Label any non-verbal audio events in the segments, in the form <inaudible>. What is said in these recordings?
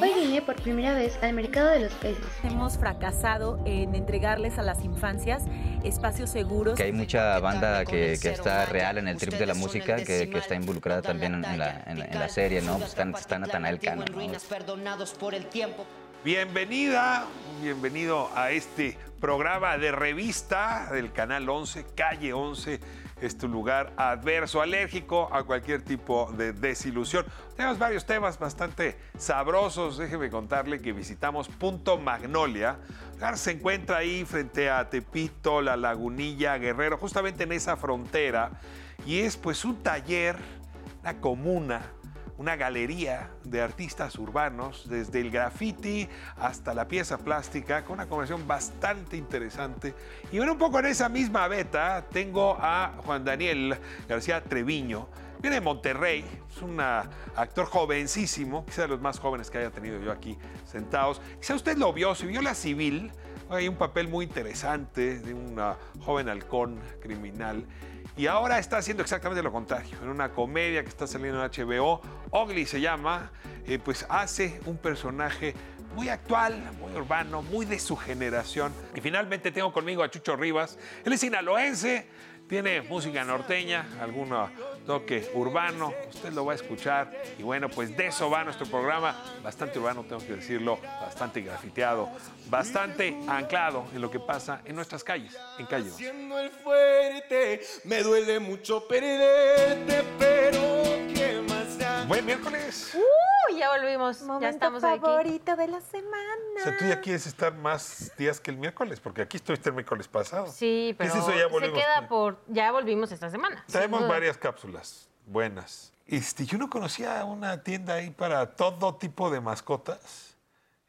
Hoy vine por primera vez al mercado de los peces. Hemos fracasado en entregarles a las infancias espacios seguros. Que hay mucha banda que, que está real en el trip de la música, que, que está involucrada también en la, en la- en la serie, ¿no? Pues están, está Natanael Cano, ¿no? Bienvenida, bienvenido a este programa de revista del Canal 11, Calle 11. Es tu lugar adverso, alérgico a cualquier tipo de desilusión. Tenemos varios temas bastante sabrosos. Déjeme contarle que visitamos Punto Magnolia. Se encuentra ahí frente a Tepito, La Lagunilla, Guerrero, justamente en esa frontera. Y es pues un taller, una comuna una galería de artistas urbanos, desde el graffiti hasta la pieza plástica, con una conversación bastante interesante. Y bueno, un poco en esa misma beta tengo a Juan Daniel García Treviño. Viene de Monterrey, es un actor jovencísimo, quizá de los más jóvenes que haya tenido yo aquí sentados. Quizá usted lo vio, si vio La Civil, hay un papel muy interesante de un joven halcón criminal. Y ahora está haciendo exactamente lo contrario. En una comedia que está saliendo en HBO, Ugly se llama, eh, pues hace un personaje muy actual, muy urbano, muy de su generación. Y finalmente tengo conmigo a Chucho Rivas. Él es sinaloense, tiene música norteña, algún toque urbano, usted lo va a escuchar. Y bueno, pues de eso va nuestro programa, bastante urbano, tengo que decirlo, bastante grafiteado, bastante anclado en lo que pasa en nuestras calles, en Calle 11. Siendo el fuerte, me duele mucho perderte, pero ¿qué más da? Buen miércoles. Ya volvimos, ya Momento estamos aquí. favorito de la semana. O sea, tú ya quieres estar más días que el miércoles, porque aquí estuviste el miércoles pasado. Sí, ¿Qué pero es eso? Ya se volvimos. queda por... Ya volvimos esta semana. Traemos varias cápsulas buenas. Este, yo no conocía una tienda ahí para todo tipo de mascotas.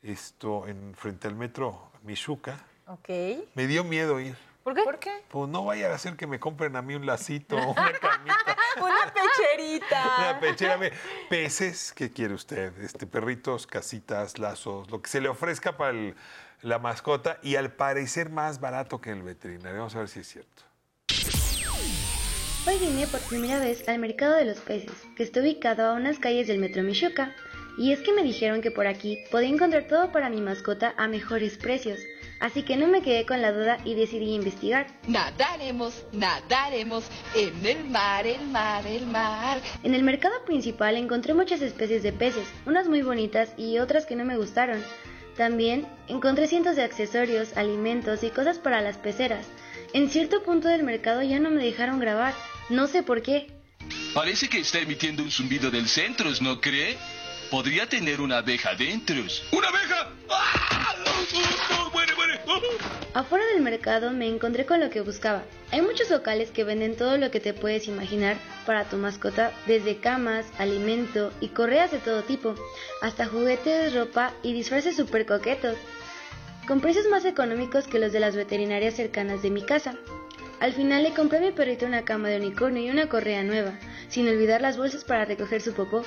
Esto en frente al metro Michuca. Ok. Me dio miedo ir. ¿Por qué? ¿Por qué? Pues no vaya a hacer que me compren a mí un lacito, <laughs> una camita, Una pecherita. una pechera. Ve, Peces, ¿qué quiere usted? Este, perritos, casitas, lazos, lo que se le ofrezca para el- la mascota y al parecer más barato que en el veterinario. Vamos a ver si es cierto. Hoy vine por primera vez al mercado de los peces, que está ubicado a unas calles del metro Michuca. Y es que me dijeron que por aquí podía encontrar todo para mi mascota a mejores precios. Así que no me quedé con la duda y decidí investigar. Nadaremos, nadaremos en el mar, el mar, el mar. En el mercado principal encontré muchas especies de peces, unas muy bonitas y otras que no me gustaron. También encontré cientos de accesorios, alimentos y cosas para las peceras. En cierto punto del mercado ya no me dejaron grabar, no sé por qué. Parece que está emitiendo un zumbido del centro, ¿no cree? Podría tener una abeja dentro. ¡Una abeja! ¡Ah! ¡Muere, muere! Afuera del mercado me encontré con lo que buscaba. Hay muchos locales que venden todo lo que te puedes imaginar para tu mascota, desde camas, alimento y correas de todo tipo, hasta juguetes, ropa y disfraces súper coquetos, con precios más económicos que los de las veterinarias cercanas de mi casa. Al final le compré a mi perrito una cama de unicornio y una correa nueva, sin olvidar las bolsas para recoger su popó.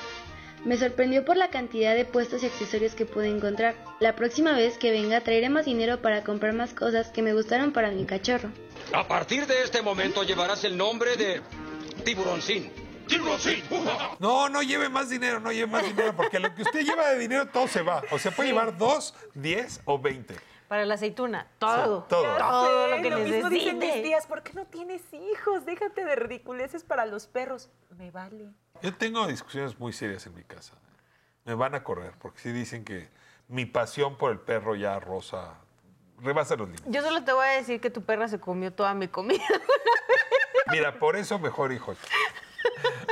Me sorprendió por la cantidad de puestos y accesorios que pude encontrar. La próxima vez que venga traeré más dinero para comprar más cosas que me gustaron para mi cachorro. A partir de este momento llevarás el nombre de Tiburoncín. ¡Tiburoncín! <laughs> No, no lleve más dinero, no lleve más dinero, porque lo que usted lleva de dinero todo se va. O sea, puede llevar dos, diez o veinte. Para la aceituna, todo. todo. Todo lo que lo mismo dicen mis tías, ¿por qué no tienes hijos? Déjate de ridiculeces para los perros. Me vale. Yo tengo discusiones muy serias en mi casa. Me van a correr, porque sí dicen que mi pasión por el perro ya rosa, rebasa los límites. Yo solo te voy a decir que tu perra se comió toda mi comida. <laughs> Mira, por eso mejor hijo.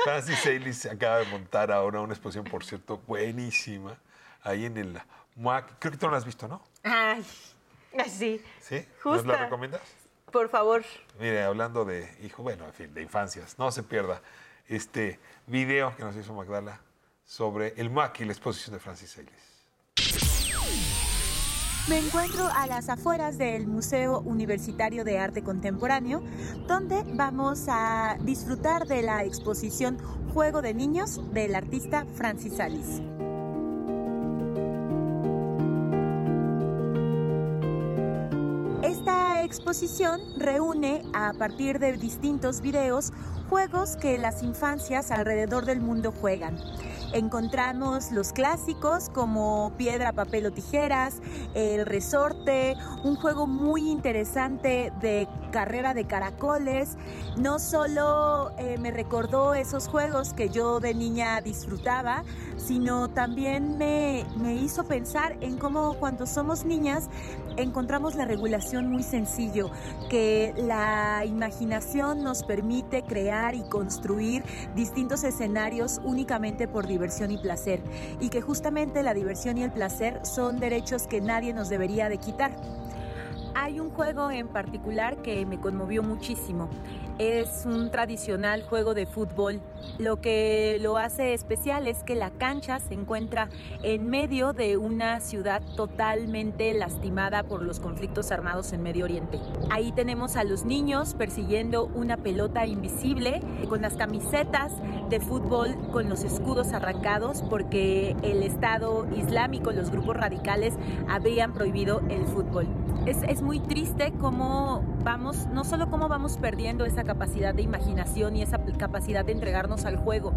Francis se acaba de montar ahora una exposición, por cierto, buenísima, ahí en el MUAC. Creo que tú no la has visto, ¿no? Ay, Así. ¿Sí? ¿Nos la Justa. recomiendas? por favor. Mire, hablando de hijo, bueno, en fin, de infancias, no se pierda este video que nos hizo Magdala sobre el MUAC y la exposición de Francis Saylis. Me encuentro a las afueras del Museo Universitario de Arte Contemporáneo, donde vamos a disfrutar de la exposición Juego de Niños del artista Francis Alice. Exposición reúne a partir de distintos videos juegos que las infancias alrededor del mundo juegan. Encontramos los clásicos como piedra, papel o tijeras, el resorte, un juego muy interesante de carrera de caracoles. No solo eh, me recordó esos juegos que yo de niña disfrutaba, sino también me, me hizo pensar en cómo cuando somos niñas encontramos la regulación muy sencillo, que la imaginación nos permite crear y construir distintos escenarios únicamente por diversión y placer, y que justamente la diversión y el placer son derechos que nadie nos debería de quitar. Hay un juego en particular que me conmovió muchísimo. Es un tradicional juego de fútbol. Lo que lo hace especial es que la cancha se encuentra en medio de una ciudad totalmente lastimada por los conflictos armados en Medio Oriente. Ahí tenemos a los niños persiguiendo una pelota invisible con las camisetas de fútbol con los escudos arrancados porque el Estado Islámico, los grupos radicales habían prohibido el fútbol. Es, es muy triste cómo vamos, no solo cómo vamos perdiendo esa capacidad de imaginación y esa capacidad de entregarnos al juego,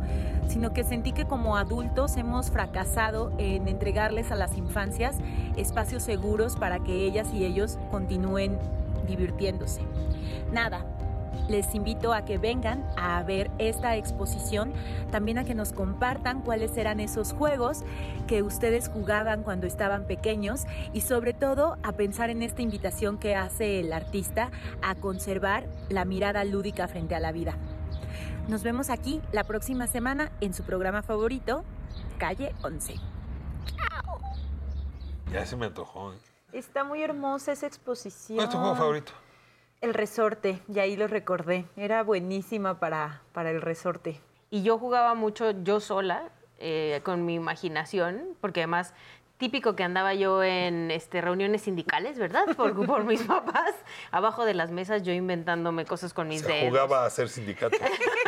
sino que sentí que como adultos hemos fracasado en entregarles a las infancias espacios seguros para que ellas y ellos continúen divirtiéndose. Nada, les invito a que vengan a ver esta exposición, también a que nos compartan cuáles eran esos juegos que ustedes jugaban cuando estaban pequeños y sobre todo a pensar en esta invitación que hace el artista a conservar la mirada lúdica frente a la vida. Nos vemos aquí la próxima semana en su programa favorito, Calle 11. ¡Chao! Ya se me antojó. ¿eh? Está muy hermosa esa exposición. ¿Cuál es tu juego favorito? El resorte, y ahí lo recordé. Era buenísima para, para el resorte. Y yo jugaba mucho yo sola, eh, con mi imaginación, porque además típico que andaba yo en este, reuniones sindicales, ¿verdad? Por, <laughs> por mis papás, abajo de las mesas yo inventándome cosas con mis Se dedos. jugaba a ser sindicato. <laughs>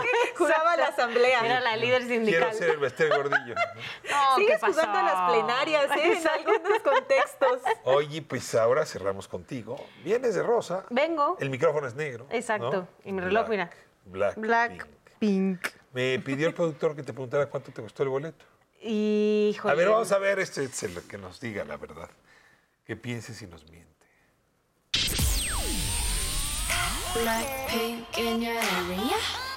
Jugaba a la asamblea. Era la líder sindical. Quiero ser el Bester Gordillo. No, <laughs> ¿qué Sigues pasó? jugando a las plenarias, ¿eh? En algunos contextos. Oye, pues ahora cerramos contigo. Vienes de rosa. Vengo. El micrófono es negro. Exacto. ¿no? Y mi reloj, mira. Black. Black Pink. Me pidió el productor que te preguntara cuánto te costó el boleto. Híjole. A ver, vamos a ver este es el que nos diga la verdad. Que piense si nos miente. Blackpink in your area.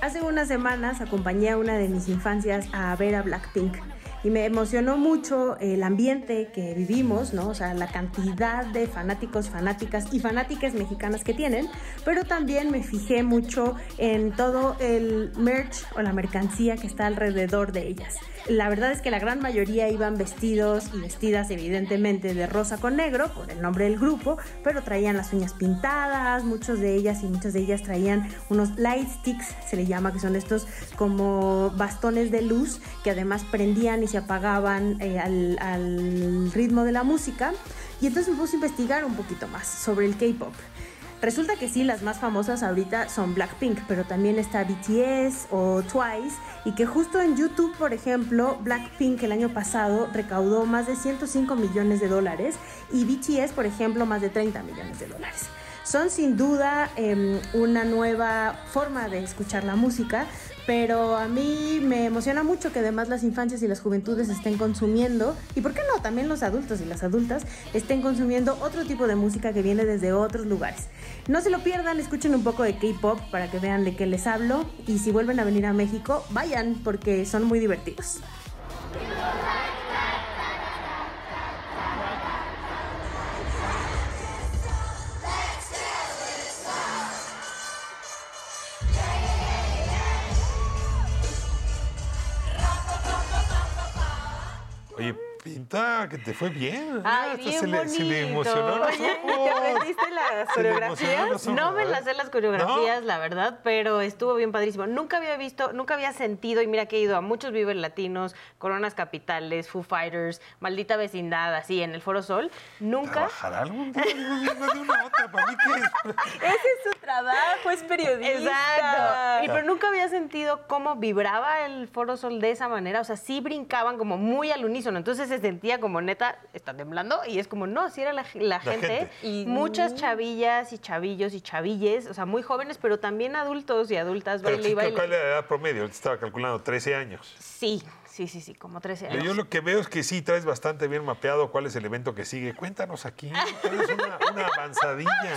Hace unas semanas acompañé a una de mis infancias a ver a Blackpink y me emocionó mucho el ambiente que vivimos, ¿no? O sea, la cantidad de fanáticos, fanáticas y fanáticas mexicanas que tienen, pero también me fijé mucho en todo el merch o la mercancía que está alrededor de ellas. La verdad es que la gran mayoría iban vestidos y vestidas evidentemente de rosa con negro por el nombre del grupo, pero traían las uñas pintadas, muchos de ellas y muchas de ellas traían unos light sticks, se le llama, que son estos como bastones de luz que además prendían y se apagaban eh, al, al ritmo de la música. Y entonces me puse a investigar un poquito más sobre el K-pop. Resulta que sí, las más famosas ahorita son Blackpink, pero también está BTS o Twice, y que justo en YouTube, por ejemplo, Blackpink el año pasado recaudó más de 105 millones de dólares y BTS, por ejemplo, más de 30 millones de dólares. Son sin duda eh, una nueva forma de escuchar la música, pero a mí me emociona mucho que además las infancias y las juventudes estén consumiendo, y por qué no, también los adultos y las adultas estén consumiendo otro tipo de música que viene desde otros lugares. No se lo pierdan, escuchen un poco de K-Pop para que vean de qué les hablo, y si vuelven a venir a México, vayan porque son muy divertidos. Oye, pinta que te fue bien. Ay, bien se, le, se le emocionó los ojos. ¿te aprendiste las coreografías? los ojos, No me las sé las coreografías, la verdad, pero estuvo bien padrísimo. Nunca había visto, nunca había sentido, y mira que he ido a muchos Vives Latinos, Coronas Capitales, Foo Fighters, Maldita Vecindad, así, en el Foro Sol. Nunca. ¿Trabajará algún día en el gobierno de una otra? Para mí. <laughs> Ese es su trabajo, es periodista. Exacto. Y, pero nunca había sentido cómo vibraba el Foro Sol de esa manera. O sea, sí brincaban como muy al unísono. Entonces se sentía como neta, está temblando, y es como, no, sí era la, la gente, gente. y muchas chavillas y chavillos y chavilles, o sea, muy jóvenes, pero también adultos y adultas, Pero baile y ¿qué- baile. ¿Cuál es la edad promedio? Estaba calculando 13 años. Sí, sí, sí, sí, como 13 años. Yo lo que veo es que sí traes bastante bien mapeado cuál es el evento que sigue. Cuéntanos aquí, traes una, una avanzadilla,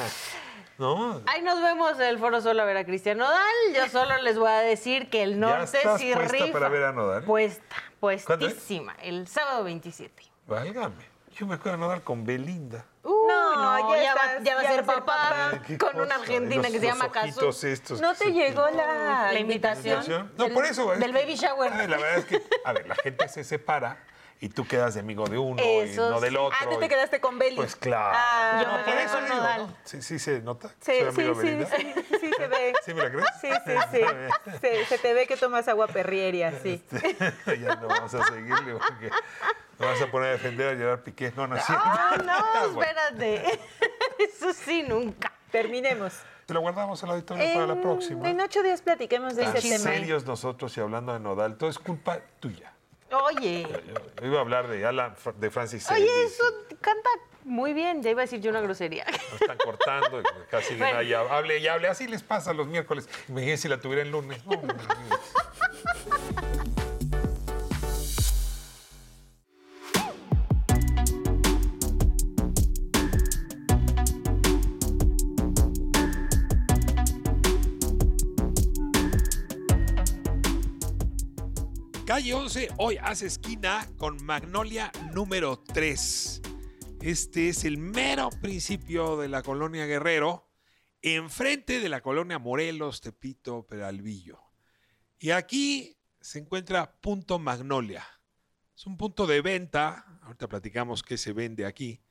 ¿no? Ahí nos vemos en el Foro Solo a ver a Cristian Nodal. Yo solo les voy a decir que el ¿Ya norte estás sí puesta rifa. para ver a Nodal? Puesta, puestísima. El sábado 27. Válgame. Yo me acuerdo de Nodal con Belinda. Uy, no, ya ya, va, ya va a ser papá con cosa. una argentina Los- que se llama ojitos estos ¿No te llegó la, La invitación? No, Del- por eso. es del que- baby shower. Ay, La verdad es que, a ver, la gente se separa y tú quedas de amigo de uno Eso y no del sí. otro. Ah, tú te y- quedaste con Beli. Pues claro. Ah, Yo me por quedé eso con digo, Nodal. ¿no? Sí, sí se nota. Sí, Soy sí, amigo de sí, Belinda. sí, sí se ve. <laughs> ¿Sí me la crees? Sí, sí, <laughs> sí. Se, se te ve que tomas agua perrieria, sí. <laughs> ya no vamos a seguirle porque me vas a poner a defender a Gerard Piqué. No, no es cierto. Ah, no, Bueno, espérate. Eso sí, nunca. Terminemos. Te lo guardamos al auditorio para la próxima. En ocho días platiquemos de Tan ese tema. serios nosotros y hablando de Nodal. Todo es culpa tuya. Oye, Yo iba a hablar de Alan, de Francis oye, eso canta muy bien. Ya iba a decir yo una grosería. Nos están cortando casi Bueno. ya hable y hable. Así les pasa los miércoles. Imagínense si la tuviera el lunes. No, no, Calle 11 hoy hace esquina con Magnolia número 3. Este es el mero principio de la colonia Guerrero, enfrente de la colonia Morelos, Tepito, Peralvillo. Y aquí se encuentra Punto Magnolia. Es un punto de venta, ahorita platicamos qué se vende aquí,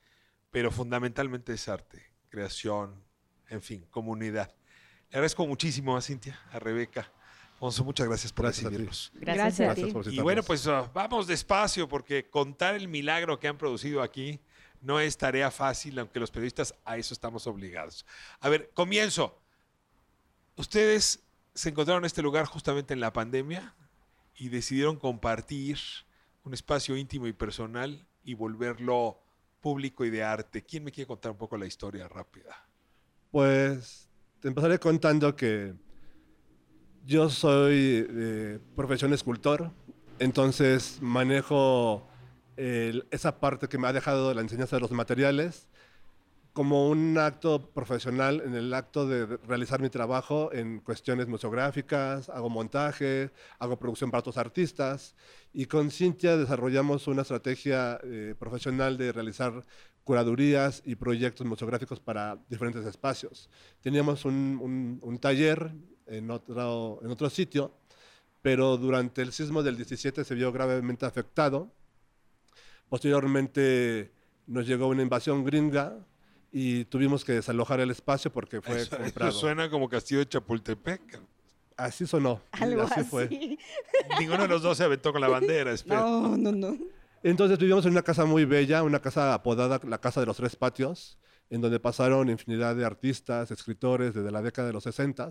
pero fundamentalmente es arte, creación, en fin, comunidad. Le agradezco muchísimo a Cintia, a Rebeca. Alfonso, muchas gracias por Gracias a ti. recibirnos. Gracias a ti. por Y bueno, pues ah, vamos despacio porque contar el milagro que han producido aquí no es tarea fácil, aunque los periodistas a eso estamos obligados. A ver, comienzo. Ustedes se encontraron en este lugar justamente en la pandemia y decidieron compartir un espacio íntimo y personal y volverlo público y de arte. ¿Quién me quiere contar un poco la historia rápida? Pues te empezaré contando que yo soy de profesión escultor, entonces manejo esa parte que me ha dejado la enseñanza de los materiales como un acto profesional en el acto de realizar mi trabajo en cuestiones museográficas, hago montaje, hago producción para otros artistas y con Cintia desarrollamos una estrategia eh, profesional de realizar curadurías y proyectos museográficos para diferentes espacios. Teníamos un, un- un taller en otro, en otro sitio, pero durante el sismo del 17 se vio gravemente afectado. Posteriormente nos llegó una invasión gringa y tuvimos que desalojar el espacio porque fue Eso, eso comprado. suena como Castillo de Chapultepec. Así sonó. Algo así así. <laughs> fue. Ninguno de los dos se aventó con la bandera, <laughs> espero. No, no, no. Entonces vivimos en una casa muy bella, una casa apodada la Casa de los Tres Patios, en donde pasaron infinidad de artistas, escritores desde la década de los 60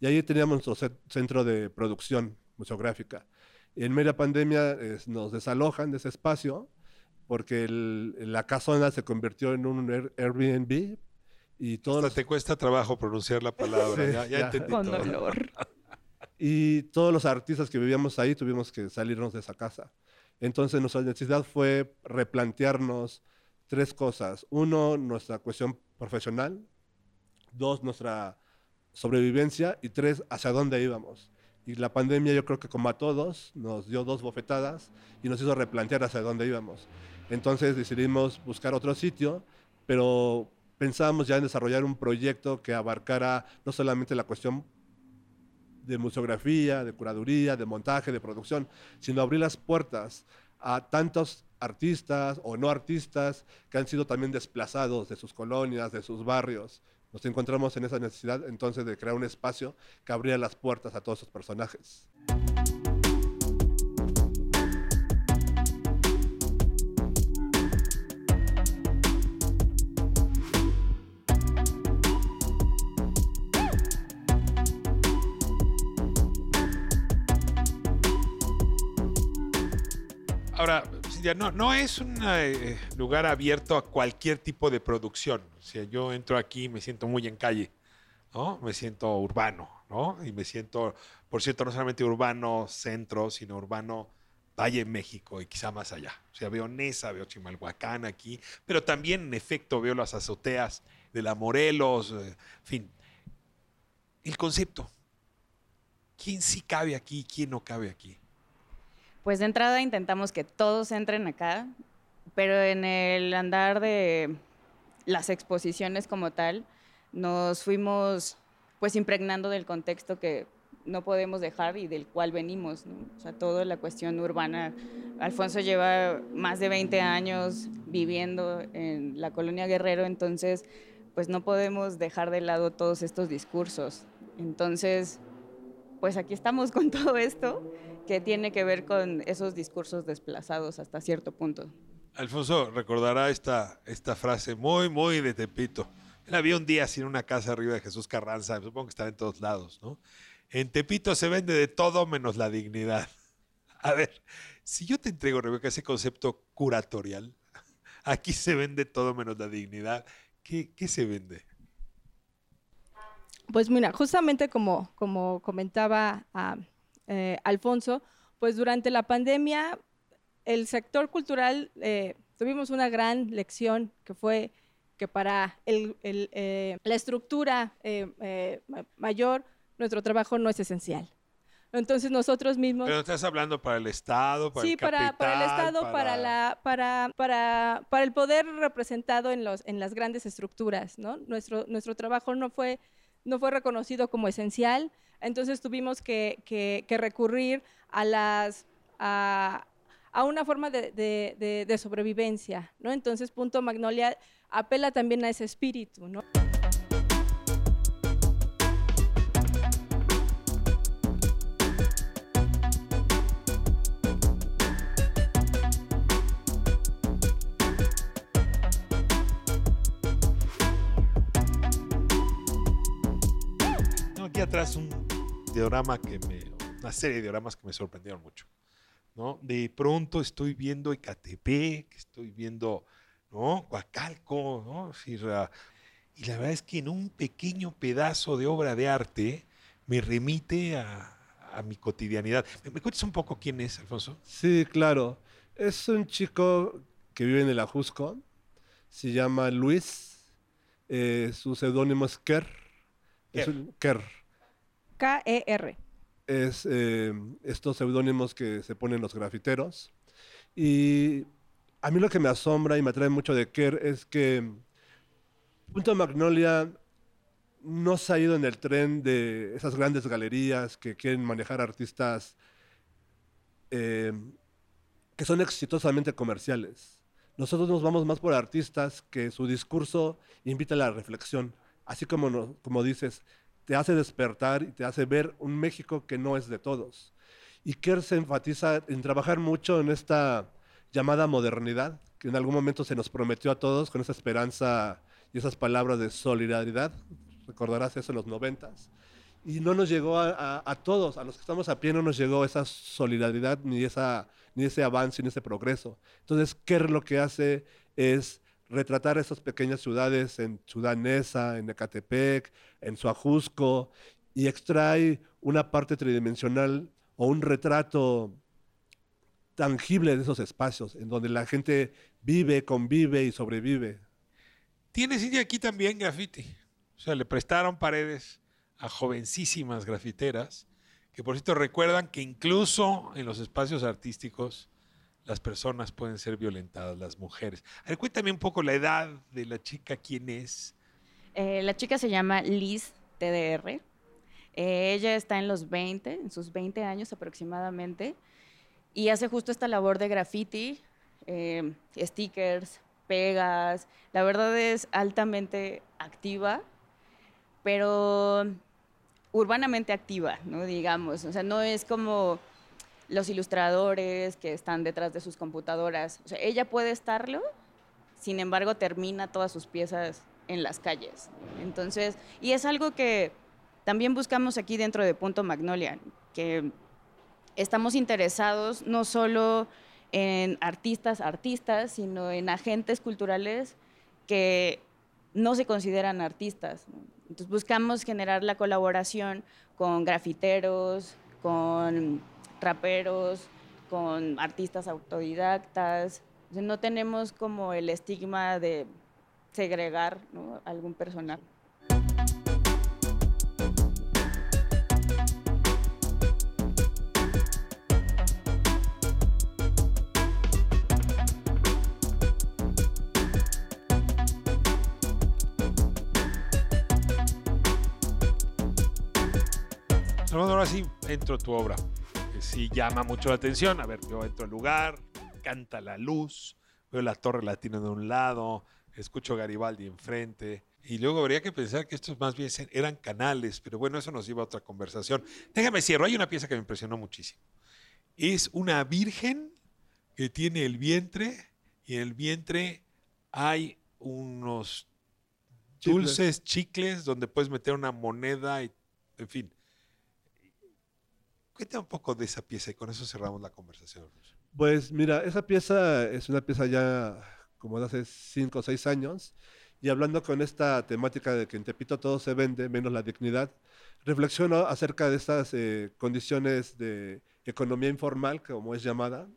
y ahí teníamos nuestro ce- centro de producción museográfica. En media pandemia eh, nos desalojan de ese espacio porque el- la casona se convirtió en un Air- Airbnb y todos Hasta los, te cuesta trabajo pronunciar la palabra. Sí, ya, ya ya. entendí Con todo. dolor. <laughs> y todos los artistas que vivíamos ahí tuvimos que salirnos de esa casa. Entonces nuestra necesidad fue replantearnos tres cosas. Uno, nuestra cuestión profesional. Dos, nuestra sobrevivencia. Y tres, hacia dónde íbamos. Y la pandemia yo creo que como a todos nos dio dos bofetadas y nos hizo replantear hacia dónde íbamos. Entonces decidimos buscar otro sitio, pero pensábamos ya en desarrollar un proyecto que abarcara no solamente la cuestión de museografía, de curaduría, de montaje, de producción, sino abrir las puertas a tantos artistas o no artistas que han sido también desplazados de sus colonias, de sus barrios. Nos encontramos en esa necesidad entonces de crear un espacio que abría las puertas a todos esos personajes. Ahora, Cintia, no, no es un eh, lugar abierto a cualquier tipo de producción. O sea, yo entro aquí y me siento muy en calle, ¿no? Me siento urbano, ¿no? Y me siento, por cierto, no solamente urbano centro, sino urbano Valle México y quizá más allá. O sea, veo Nesa, veo Chimalhuacán aquí, pero también en efecto veo las azoteas de la Morelos, eh, en fin. El concepto. ¿Quién sí cabe aquí y quién no cabe aquí? Pues de entrada intentamos que todos entren acá, pero en el andar de las exposiciones como tal, nos fuimos pues impregnando del contexto que no podemos dejar y del cual venimos. ¿no? O sea, toda la cuestión urbana. Alfonso lleva más de 20 años viviendo en la colonia Guerrero, entonces pues no podemos dejar de lado todos estos discursos. Entonces, pues aquí estamos con <laughs> todo esto que tiene que ver con esos discursos desplazados hasta cierto punto. Alfonso recordará esta, esta frase muy, muy de Tepito. Él había un día sin una casa arriba de Jesús Carranza, supongo que está en todos lados, ¿no? En Tepito se vende de todo menos la dignidad. <laughs> A ver, si yo te entrego, Rebeca, ese concepto curatorial, <laughs> aquí se vende todo menos la dignidad, ¿qué, qué se vende? Pues mira, justamente como, como comentaba ah, eh, Alfonso, pues durante la pandemia el sector cultural eh, tuvimos una gran lección que fue que para el, el, eh, la estructura mayor nuestro trabajo no es esencial. Entonces nosotros mismos... Pero estás hablando para el Estado, para sí, el para, capital, para el Estado, para... la, para, para, para el poder representado en, los, en las grandes estructuras, ¿no? Nuestro, nuestro trabajo no fue, no fue reconocido como esencial, entonces tuvimos que, que, recurrir a las... A, a una forma de, de, sobrevivencia, ¿no? Entonces Punto Magnolia apela también a ese espíritu, aquí atrás un diorama que me, una serie de dioramas que me sorprendieron mucho. ¿no? De pronto estoy viendo Ecatepec, estoy viendo ¿no? Coacalco, ¿no? Y la verdad es que en un pequeño pedazo de obra de arte me remite a, a mi cotidianidad. ¿Me, me cuentas un poco quién es, Alfonso? Sí, claro. Es un chico que vive en el Ajusco. Se llama Luis. Eh, su seudónimo es Kerr. Es un- Kerr. K-E-R. Es eh, estos seudónimos que se ponen los grafiteros. Y a mí lo que me asombra y me atrae mucho de Kerr es que Punto Magnolia no se ha ido en el tren de esas grandes galerías que quieren manejar artistas eh, que son exitosamente comerciales. Nosotros nos vamos más por artistas que su discurso invita a la reflexión, así como, como dices, te hace despertar y te hace ver un México que no es de todos. Y Kerr se enfatiza en trabajar mucho en esta llamada modernidad, que en algún momento se nos prometió a todos con esa esperanza y esas palabras de solidaridad. Recordarás eso en los noventas. Y no nos llegó a, a- a todos, a los que estamos a pie, no nos llegó esa solidaridad, ni, esa, ni ese avance, ni ese progreso. Entonces, Kerr lo que hace es retratar esas pequeñas ciudades en Ciudad Neza, en Ecatepec, en Suajusco, y extrae una parte tridimensional o un retrato tangible de esos espacios, en donde la gente vive, convive y sobrevive. Tiene Cintia aquí también graffiti. O sea, le prestaron paredes a jovencísimas grafiteras, que por cierto recuerdan que incluso en los espacios artísticos las personas pueden ser violentadas, las mujeres. A ver, cuéntame un poco la edad de la chica, quién es. Eh, la chica se llama Liz TDR. Eh, ella está en los 20, en sus 20 años aproximadamente, y hace justo esta labor de graffiti, eh, stickers, pegas. La verdad es altamente activa, pero urbanamente activa, ¿no? Digamos. O sea, no es como los ilustradores que están detrás de sus computadoras. O sea, ella puede estarlo, sin embargo, termina todas sus piezas en las calles. Entonces, y es algo que también buscamos aquí dentro de Punto Magnolia, que estamos interesados no solo en artistas, artistas, sino en agentes culturales que no se consideran artistas. Entonces buscamos generar la colaboración con grafiteros, con raperos, con artistas autodidactas. No tenemos como el estigma de segregar algún personaje. Salvador, ahora sí entro a tu obra, que sí llama mucho la atención. A ver, yo entro al lugar, canta la luz, veo la Torre Latina de un lado, escucho Garibaldi enfrente. Y luego habría que pensar que estos más bien eran canales, pero bueno, eso nos lleva a otra conversación. Déjame cierro, hay una pieza que me impresionó muchísimo. Es una virgen que tiene el vientre y en el vientre hay unos Chicles. dulces, chicles, donde puedes meter una moneda y, en fin. Cuenta un poco de esa pieza y con eso cerramos la conversación. Pues mira, esa pieza es una pieza ya como de hace 5 o 6 años y hablando con esta temática de que en Tepito todo se vende, menos la dignidad, reflexiono acerca de estas eh, condiciones de economía informal, como es llamada,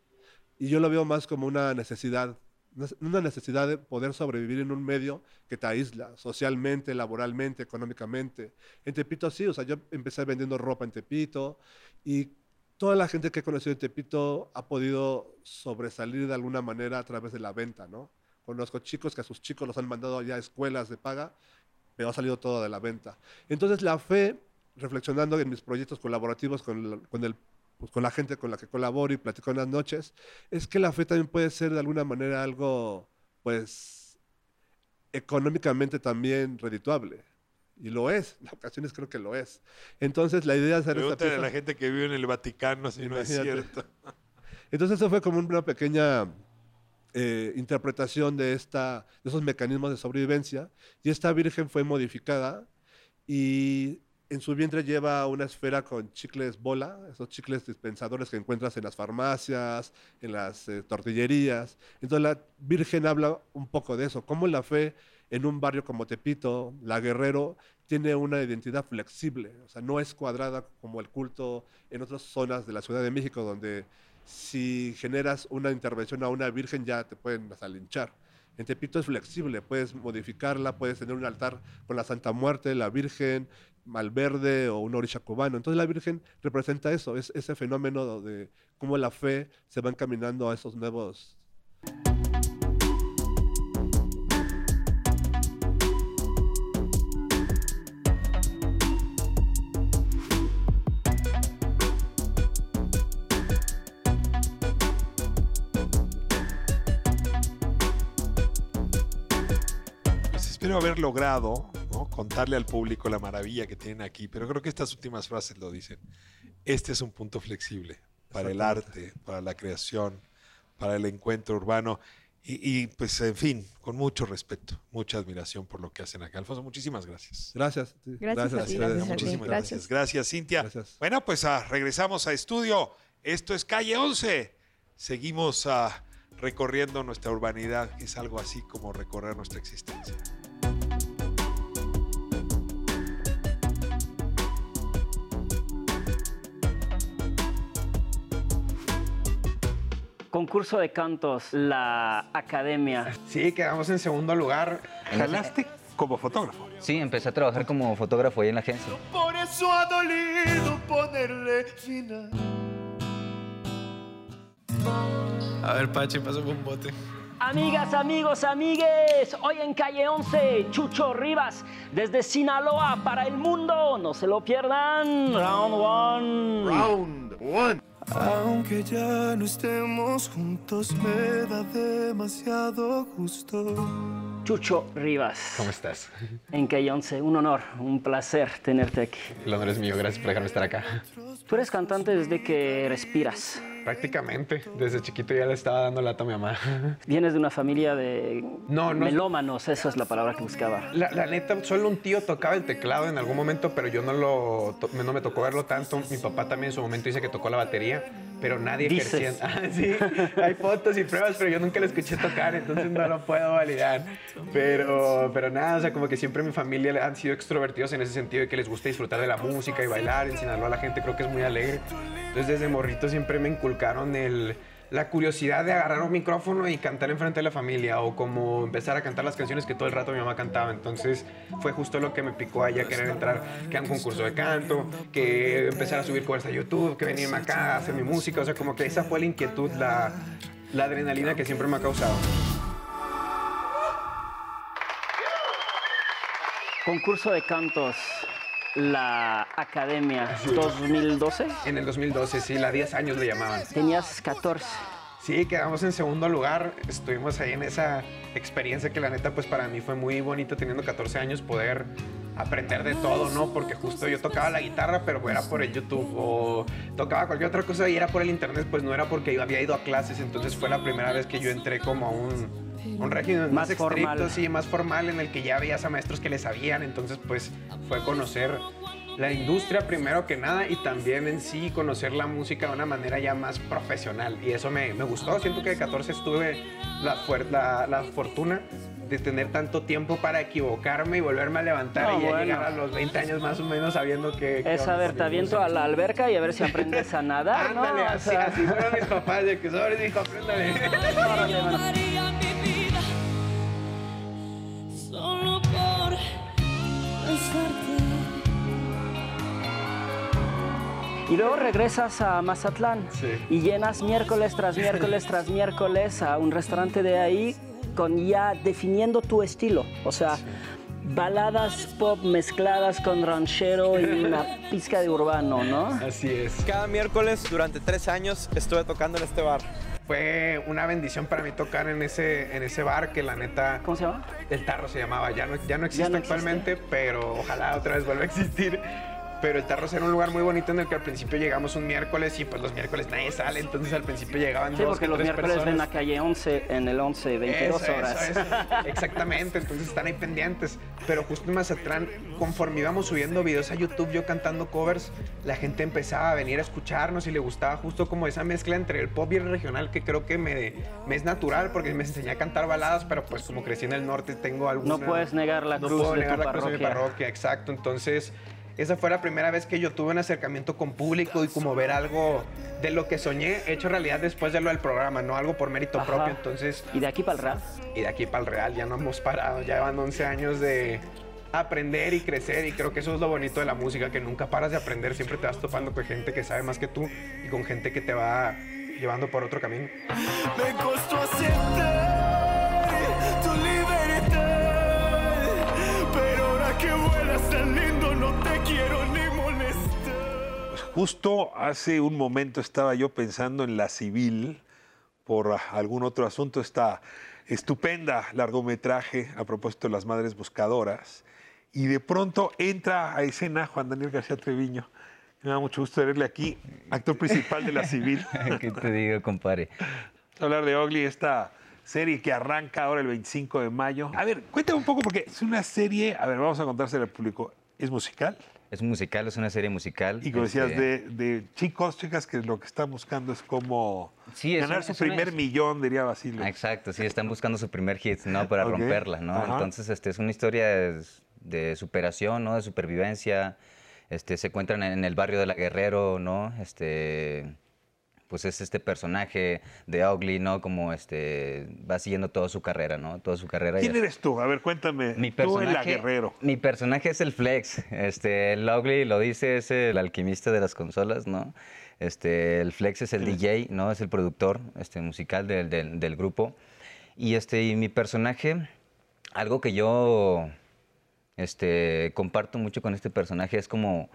y yo lo veo más como una necesidad, una necesidad de poder sobrevivir en un medio que te aísla socialmente, laboralmente, económicamente. En Tepito sí, o sea, yo empecé vendiendo ropa en Tepito y toda la gente que he conocido en Tepito ha podido sobresalir de alguna manera a través de la venta, ¿no? Conozco chicos que a sus chicos los han mandado ya a escuelas de paga, pero ha salido todo de la venta. Entonces la fe, reflexionando en mis proyectos colaborativos con, el, pues, con la gente con la que colaboro y platico en las noches, es que la fe también puede ser de alguna manera algo, pues, económicamente también redituable. Y lo es, en ocasiones creo que lo es. Entonces la idea de hacer esta Pregúntale a pieza... la gente que vive en el Vaticano si no es cierto. <laughs> Entonces eso fue como una pequeña eh, interpretación de, esta, de esos mecanismos de sobrevivencia. Y esta virgen fue modificada y en su vientre lleva una esfera con chicles bola, esos chicles dispensadores que encuentras en las farmacias, en las eh, tortillerías. Entonces la virgen habla un poco de eso, cómo la fe en un barrio como Tepito, La Guerrero, tiene una identidad flexible, o sea, no es cuadrada como el culto en otras zonas de la Ciudad de México, donde si generas una intervención a una virgen ya te pueden hasta. En Tepito es flexible, puedes modificarla, puedes tener un altar con la Santa Muerte, la Virgen, Malverde o un orisha cubano. Entonces la Virgen representa eso, es ese fenómeno de cómo la fe se va encaminando a esos nuevos Pues espero haber logrado ¿no? contarle al público la maravilla que tienen aquí, pero creo que estas últimas frases lo dicen. Este es un punto flexible para el arte, para la creación, para el encuentro urbano y, y, pues en fin, con mucho respeto, mucha admiración por lo que hacen acá. Alfonso, muchísimas gracias. Gracias. Gracias a ti, ustedes. gracias a ti. Muchísimas Gracias. gracias. Gracias, Cintia. Bueno, pues ah, regresamos a estudio. Esto es Calle 11. Seguimos ah, recorriendo nuestra urbanidad, que es algo así como recorrer nuestra existencia. Concurso de cantos, la academia. Sí, quedamos en segundo lugar. ¿Jalaste como fotógrafo? Sí, empecé a trabajar como fotógrafo ahí en la agencia. Por eso ha dolido ponerle final. A ver, Pachi, pásame un bote. Amigas, amigos, amigues, hoy en Calle 11, Chucho Rivas, desde Sinaloa para el mundo. No se lo pierdan. Round one. Round one. Aunque ya no estemos juntos, me da demasiado gusto. Chucho Rivas. ¿Cómo estás? En Calle 11, un honor, un placer tenerte aquí. El honor es mío, gracias por dejarme estar acá. Tú eres cantante desde que respiras. Prácticamente. Desde chiquito ya le estaba dando lata a mi mamá. <laughs> Vienes de una familia de No, no. melómanos, eso es la palabra que buscaba. La, la neta, solo un tío tocaba el teclado en algún momento, pero yo no lo no me tocó verlo tanto. Mi papá también en su momento dice que tocó la batería, pero nadie Dices. ejercía. <laughs> Ah, sí, hay fotos y pruebas, pero yo nunca lo escuché tocar, entonces no lo puedo validar. Pero, pero nada, o sea, como que siempre mi familia han sido extrovertidos en ese sentido de que les gusta disfrutar de la música y bailar. En Sinaloa la gente creo que es muy alegre. Entonces desde morrito siempre me inculcaron el la curiosidad de agarrar un micrófono y cantar enfrente de la familia o como empezar a cantar las canciones que todo el rato mi mamá cantaba. Entonces fue justo lo que me picó a ella querer entrar, que a un concurso de canto, que empezar a subir covers a YouTube, que venirme acá a hacer mi música. O sea, como que esa fue la inquietud, la, la adrenalina que siempre me ha causado. Concurso de cantos, la Academia 2012. En el 2012, sí, la 10 años le llamaban. Tenías 14. Sí, quedamos en segundo lugar. Estuvimos ahí en esa experiencia que la neta, pues para mí fue muy bonito teniendo 14 años poder aprender de todo, ¿no? Porque justo yo tocaba la guitarra, pero era por el YouTube. O tocaba cualquier otra cosa y era por el internet, pues no era porque yo había ido a clases. Entonces fue la primera vez que yo entré como a un, un régimen más, Más estricto, sí, más formal, en el que ya veías a maestros que le sabían. Entonces, pues fue conocer la industria primero que nada y también en sí conocer la música de una manera ya más profesional. Y eso me, me gustó. Siento que de 14 estuve la, la, la fortuna de tener tanto tiempo para equivocarme y volverme a levantar No, y ya bueno. llegar a los 20 años más o menos sabiendo que... Es a ver, te aviento a la alberca y a ver si aprendes a nadar, ¿no? Ándale, O así, sea, así fueron mis papás, de que sobre apréndale. <laughs> Y luego regresas a Mazatlán y llenas miércoles tras miércoles tras miércoles a un restaurante de ahí con ya definiendo tu estilo. O sea, baladas pop mezcladas con ranchero y una pizca de urbano, ¿no? Así es. Cada miércoles durante tres años estuve tocando en este bar. Fue una bendición para mí tocar en ese, en ese bar que la neta... ¿Cómo se llama? El Tarro se llamaba. Ya no, ya no existe no actualmente, pero ojalá otra vez vuelva a existir. Pero el Tarro era un lugar muy bonito en el que al principio llegamos un miércoles y pues los miércoles nadie sale. Entonces al principio llegaban Sí, dos porque que los tres miércoles ven personas. a calle 11 en el 11, 22 Eso, eso, horas. eso. <laughs> Exactamente, entonces están ahí pendientes. Pero justo en Mazatlán, conforme íbamos subiendo videos a YouTube, yo cantando covers, la gente empezaba a venir a escucharnos y le gustaba justo como esa mezcla entre el pop y el regional que creo que me, me es natural porque me enseñé a cantar baladas, pero pues como crecí en el norte tengo alguna... No puedes negar la no cruz puedo de negar tu la cruz de mi parroquia, exacto. Entonces, esa fue la primera vez que yo tuve un acercamiento con público y como ver algo de lo que soñé hecho realidad después de lo del programa, no algo por mérito Ajá. propio. Entonces, ¿Y de aquí para el rap? y de aquí para el real ya no hemos parado, ya van 11 años de aprender y crecer y creo que eso es lo bonito de la música, que nunca paras de aprender, siempre te vas topando con gente que sabe más que tú y con gente que te va llevando por otro camino. Me costó aceptar quiero ni molestar. Pues justo hace un momento estaba yo pensando en la civil por algún otro asunto, esta estupenda largometraje a propósito de las madres buscadoras, y de pronto entra a escena Juan Daniel García Treviño. Me da mucho gusto verle aquí, actor principal de la civil. <laughs> ¿Qué te digo, compadre? Hablar de Ugly, esta serie que arranca ahora el 25 de mayo. A ver, cuéntame un poco, porque es una serie, a ver, vamos a contársela al público. ¿Es musical? Es musical, es una serie musical. Y como decías, este, de, de chicos, chicas, que lo que están buscando es como Sí, es ganar una- su una- primer millón, diría Basilio. Exacto, sí, están buscando su primer hit, ¿no? <laughs> Para romperla, ¿no? ajá. Entonces, este, es una historia de, de superación, ¿no? De supervivencia. Este, se encuentran en el barrio de la Guerrero, ¿no? Este, pues es este personaje de Ugly, ¿no? Como este, va siguiendo toda su carrera, ¿no? Toda su carrera. ¿Quién eres tú? A ver, cuéntame. Mi tú en la personaje, Guerrero. mi personaje es el Flex. Este, el Ugly lo dice, es el alquimista de las consolas, ¿no? Este, el Flex es el DJ, ¿no? Es el productor este, musical del, del- del grupo. Y, este, y mi personaje, algo que yo este, comparto mucho con este personaje es como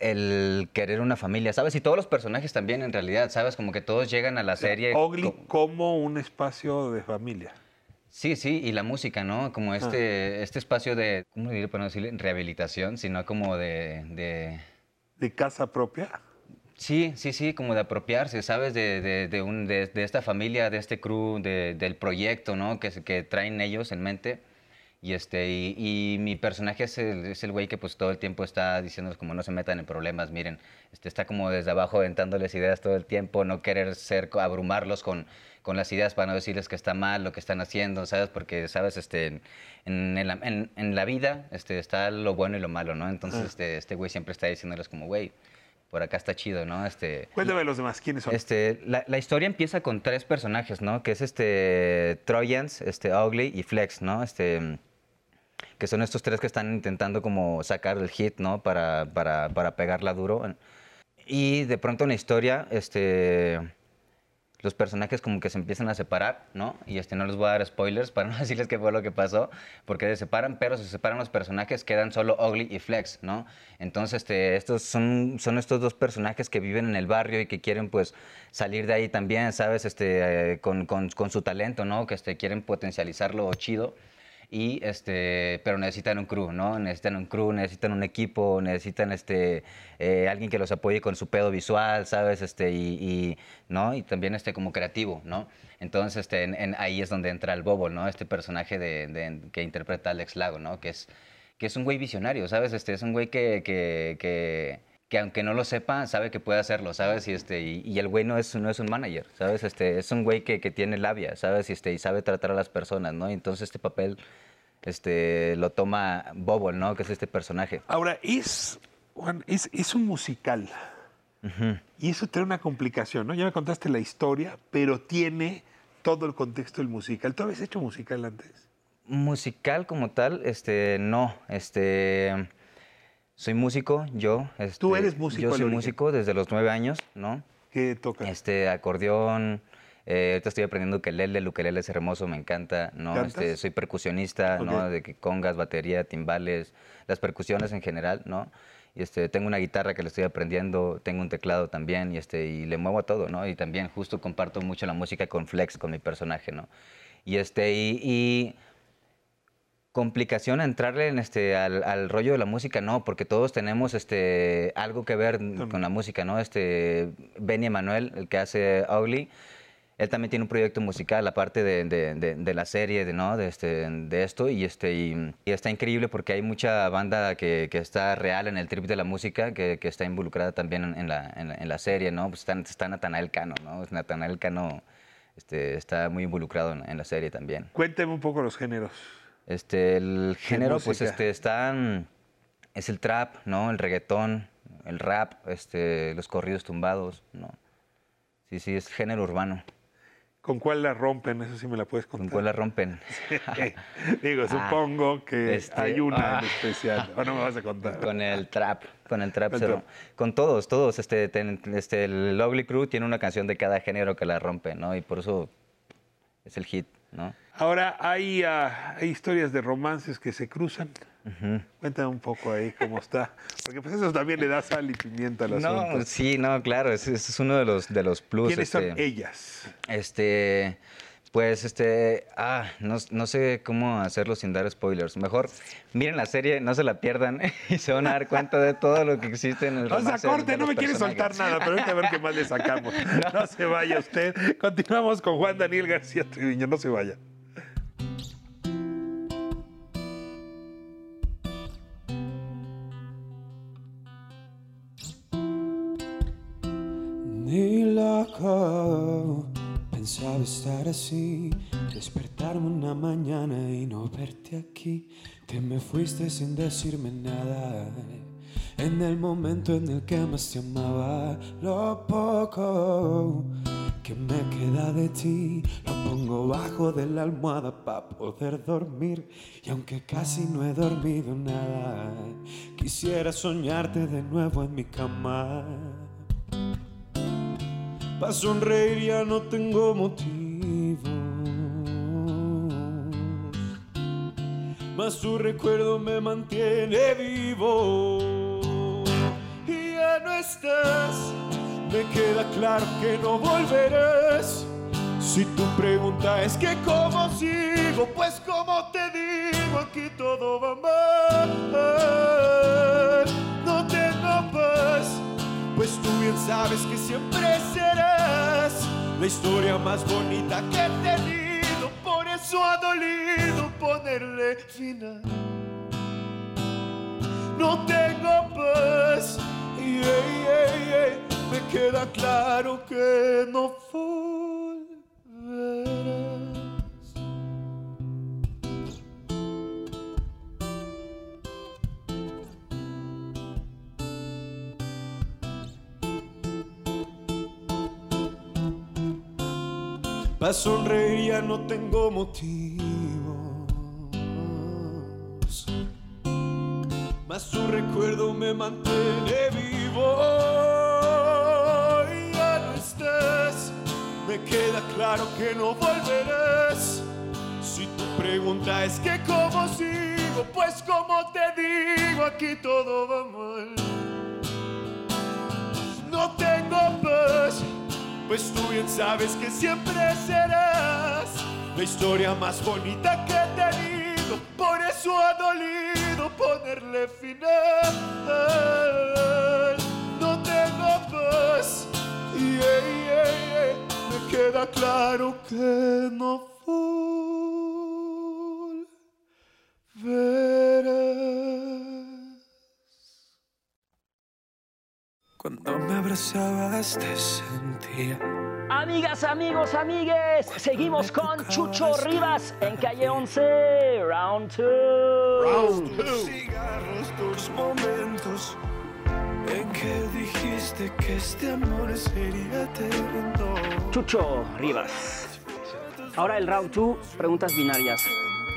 el querer una familia, ¿sabes? Y todos los personajes también, en realidad, ¿sabes? Como que todos llegan a la serie... Ugly como un espacio de familia. Sí, sí, y la música, ¿no? Como este, este espacio de, ¿cómo diré para no decirle? Rehabilitación, sino como de, de... ¿De casa propia? Sí, sí, sí, como de apropiarse, ¿sabes? De, de, de un, de, de esta familia, de este crew, de- del proyecto, ¿no? Que, que traen ellos en mente. Y, este, y, y mi personaje es el, es el güey que pues todo el tiempo está diciéndoles como no se metan en problemas, miren, este, está como desde abajo aventándoles ideas todo el tiempo, no querer ser, abrumarlos con, con las ideas para no decirles que está mal lo que están haciendo, ¿sabes? Porque, ¿sabes? Este, en, en, en la, en- en la vida este, está lo bueno y lo malo, ¿no? Entonces Ah. este, este güey siempre está diciéndoles como, güey, por acá está chido, ¿no? Este, Cuéntame los demás, ¿quiénes son? este, la, la historia empieza con tres personajes, ¿no? Que es este Trojans, este Ugly y Flex, ¿no? Este, que son estos tres que están intentando como sacar el hit, ¿no? Para, para, para pegarla duro. Y de pronto en la historia, este, los personajes como que se empiezan a separar, ¿no? Y este, no les voy a dar spoilers para <laughs> no decirles qué fue lo que pasó, porque se separan, pero se separan los personajes, quedan solo Ugly y Flex, ¿no? Entonces, este, estos son, son estos dos personajes que viven en el barrio y que quieren, pues, salir de ahí también, ¿sabes? Este, eh, con, con- con su talento, ¿no? Que este, quieren potencializarlo chido. Y este, pero necesitan un crew, ¿no? Necesitan un crew, necesitan un equipo, necesitan este, eh, alguien que los apoye con su pedo visual, ¿sabes? Este, y, ¿no? Y también este, como creativo, ¿no? Entonces, este, ahí es donde entra el Bobo, ¿no? Este personaje de, que interpreta Alex Lago, ¿no? Que es, que es un güey visionario, ¿sabes? Este, es un güey que, que aunque no lo sepa, sabe que puede hacerlo, ¿sabes? Y, este, y, y el güey no es, no es un manager, ¿sabes? Este, es un güey que, que tiene labia, ¿sabes? Y, este, y sabe tratar a las personas, ¿no? Y entonces este papel este, lo toma Bobo, ¿no? Que es este personaje. Ahora, es, Juan, es, es un musical. Y eso tiene una complicación, ¿no? Ya me contaste la historia, pero tiene todo el contexto del musical. ¿Tú habías hecho musical antes? Musical como tal, este, no, este, soy músico, yo. Este, Tú eres músico Yo soy músico desde los nueve años, ¿no? ¿Qué tocas? Este, acordeón, eh, ahorita estoy aprendiendo ukelele, el ukelele es hermoso, me encanta, ¿no? Este, soy percusionista, Ok. ¿no? De que congas, batería, timbales, las percusiones en general, ¿no? Y este, tengo una guitarra que le estoy aprendiendo, tengo un teclado también y, este, y le muevo a todo, ¿no? Y también justo comparto mucho la música con Flex, con mi personaje, ¿no? Y, este, y, y complicación a entrarle en este, al, al rollo de la música, no, porque todos tenemos este, algo que ver con la música, ¿no? Este, Benny Emanuel, el que hace Ugly, él también tiene un proyecto musical aparte de, de- de- de la serie, de, ¿no? De, este, de esto, y, este, y, y está increíble porque hay mucha banda que, que está real en el trip de la música, que, que está involucrada también en, en la, en la- en la serie, ¿no? Pues está, está Natanael Cano, ¿no? Natanael Cano este, está muy involucrado en- en la serie también. Cuénteme un poco los géneros. Este, el género, pues, este, están, es el trap, ¿no? El reggaetón, el rap, este, los corridos tumbados, ¿no? Sí, sí, es género urbano. ¿Con cuál la rompen? Eso sí me la puedes contar. ¿Con cuál la rompen? <laughs> Digo, Ah, supongo que este, hay una ah. en especial. <laughs> ¿O no me vas a contar? Con el trap, con el trap El trap. Con todos, todos. Este, ten- este, el Ugly Crew tiene una canción de cada género que la rompe, ¿no? Y por eso es el hit, ¿no? Ahora, hay, ah, hay historias de romances que se cruzan. Cuéntame un poco ahí cómo está. Porque pues eso también le da sal y pimienta al No, asunto. sí, no, claro, ese, ese es uno de los, de los plus. ¿Quiénes son este, ellas? Este, pues, este, ah, no, no sé cómo hacerlo sin dar spoilers. Mejor miren la serie, no se la pierdan <laughs> y se van a dar cuenta de todo lo que existe en el O sea, romance de- corte, de no me quiere soltar nada, pero hay que ver qué más le sacamos. <laughs> No se vaya usted. Continuamos con Juan Daniel García Triviño, no se vaya. Pensaba estar así, despertarme una mañana y no verte aquí. Te me fuiste sin decirme nada. En el momento en el que más te amaba, lo poco que me queda de ti, lo pongo bajo de la almohada para poder dormir. Y aunque casi no he dormido nada, quisiera soñarte de nuevo en mi cama. Para sonreír ya no tengo motivos. Mas tu recuerdo me mantiene vivo. Y ya no estás, me queda claro que no volverás. Si tu pregunta es que cómo sigo, pues como te digo, aquí todo va mal. No tengo paz, pues tú bien sabes que siempre serás la historia más bonita que he tenido. Por eso ha dolido ponerle final. No tengo paz, y ey, ey, ey, me queda claro que no volverás. Para sonreír ya no tengo motivos. Mas tu recuerdo me mantiene vivo. Y ya no estás. Me queda claro que no volverás. Si tu pregunta es que cómo sigo, pues como te digo, aquí todo va mal. No tengo. Pues tú bien sabes que siempre serás la historia más bonita que he tenido. Por eso ha dolido ponerle final. No tengo paz. Y ey, ey, ey, me queda claro que no volverás. Cuando me abrazabas te sentía. Amigas, amigos, amigues, seguimos con Chucho Rivas en calle 11, round 2. Tus cigarros, tus momentos en que dijiste que este amor sería eterno. Chucho Rivas. Ahora el round 2, preguntas binarias.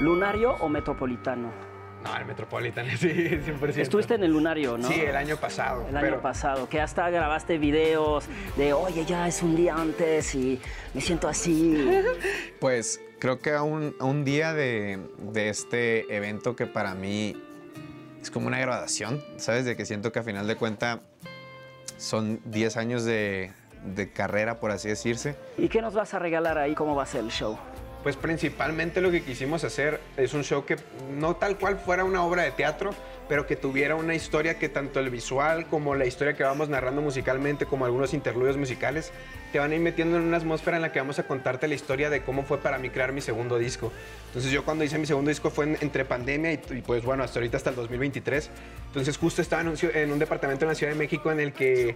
¿Lunario o metropolitano? No, el Metropolitan, <laughs> sí, 100%. Estuviste en el lunario, ¿no? Sí, el año pasado. El año pero- pasado, que hasta grabaste videos de, oye, ya es un día antes y me siento así. <laughs> Pues creo que a un, a un día de, de este evento que para mí es como una graduación, ¿sabes? De que siento que a final de cuenta son 10 años de, de carrera, por así decirse. ¿Y qué nos vas a regalar ahí? ¿Cómo va a ser el show? Pues principalmente lo que quisimos hacer es un show que no tal cual fuera una obra de teatro, pero que tuviera una historia que tanto el visual como la historia que vamos narrando musicalmente, como algunos interludios musicales, te van a ir metiendo en una atmósfera en la que vamos a contarte la historia de cómo fue para mí crear mi segundo disco. Entonces yo cuando hice mi segundo disco fue en- entre pandemia y, y pues bueno, hasta ahorita hasta el 2023. Entonces justo estaba en un, ciu- en un departamento en la Ciudad de México en el que